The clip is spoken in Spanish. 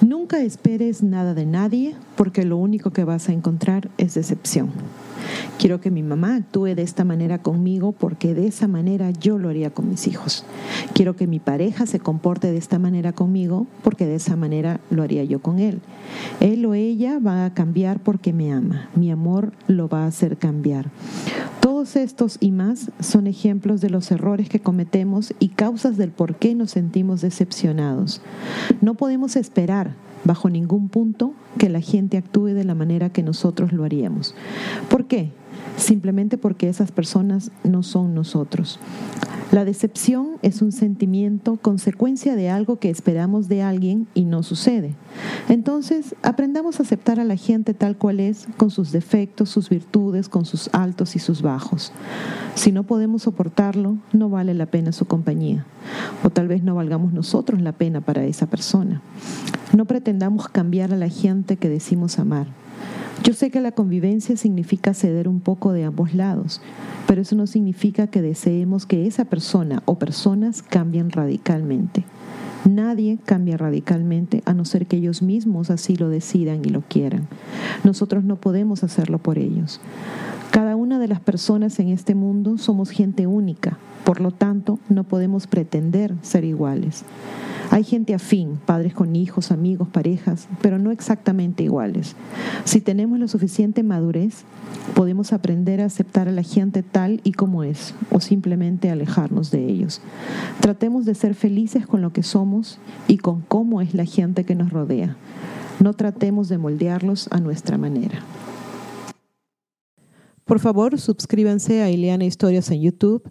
Nunca esperes nada de nadie porque lo único que vas a encontrar es decepción. Quiero que mi mamá actúe de esta manera conmigo porque de esa manera yo lo haría con mis hijos. Quiero que mi pareja se comporte de esta manera conmigo porque de esa manera lo haría yo con él. Él o ella va a cambiar porque me ama. Mi amor lo va a hacer cambiar. Todos estos y más son ejemplos de los errores que cometemos y causas del por qué nos sentimos decepcionados. No podemos esperar bajo ningún punto que la gente actúe de la manera que nosotros lo haríamos. ¿Por qué? Simplemente porque esas personas no son nosotros. La decepción es un sentimiento consecuencia de algo que esperamos de alguien y no sucede. Entonces, aprendamos a aceptar a la gente tal cual es, con sus defectos, sus virtudes, con sus altos y sus bajos. Si no podemos soportarlo, no vale la pena su compañía. O tal vez no valgamos nosotros la pena para esa persona. No pretendamos cambiar a la gente que decimos amar. Yo sé que la convivencia significa ceder un poco de ambos lados, pero eso no significa que deseemos que esa persona o personas cambien radicalmente. Nadie cambia radicalmente a no ser que ellos mismos así lo decidan y lo quieran. Nosotros no podemos hacerlo por ellos. Cada una de las personas en este mundo somos gente única, por lo tanto no podemos pretender ser iguales. Hay gente afín, padres con hijos, amigos, parejas, pero no exactamente iguales. Si tenemos la suficiente madurez, podemos aprender a aceptar a la gente tal y como es, o simplemente alejarnos de ellos. Tratemos de ser felices con lo que somos y con cómo es la gente que nos rodea. No tratemos de moldearlos a nuestra manera. Por favor, suscríbanse a Ileana Historias en YouTube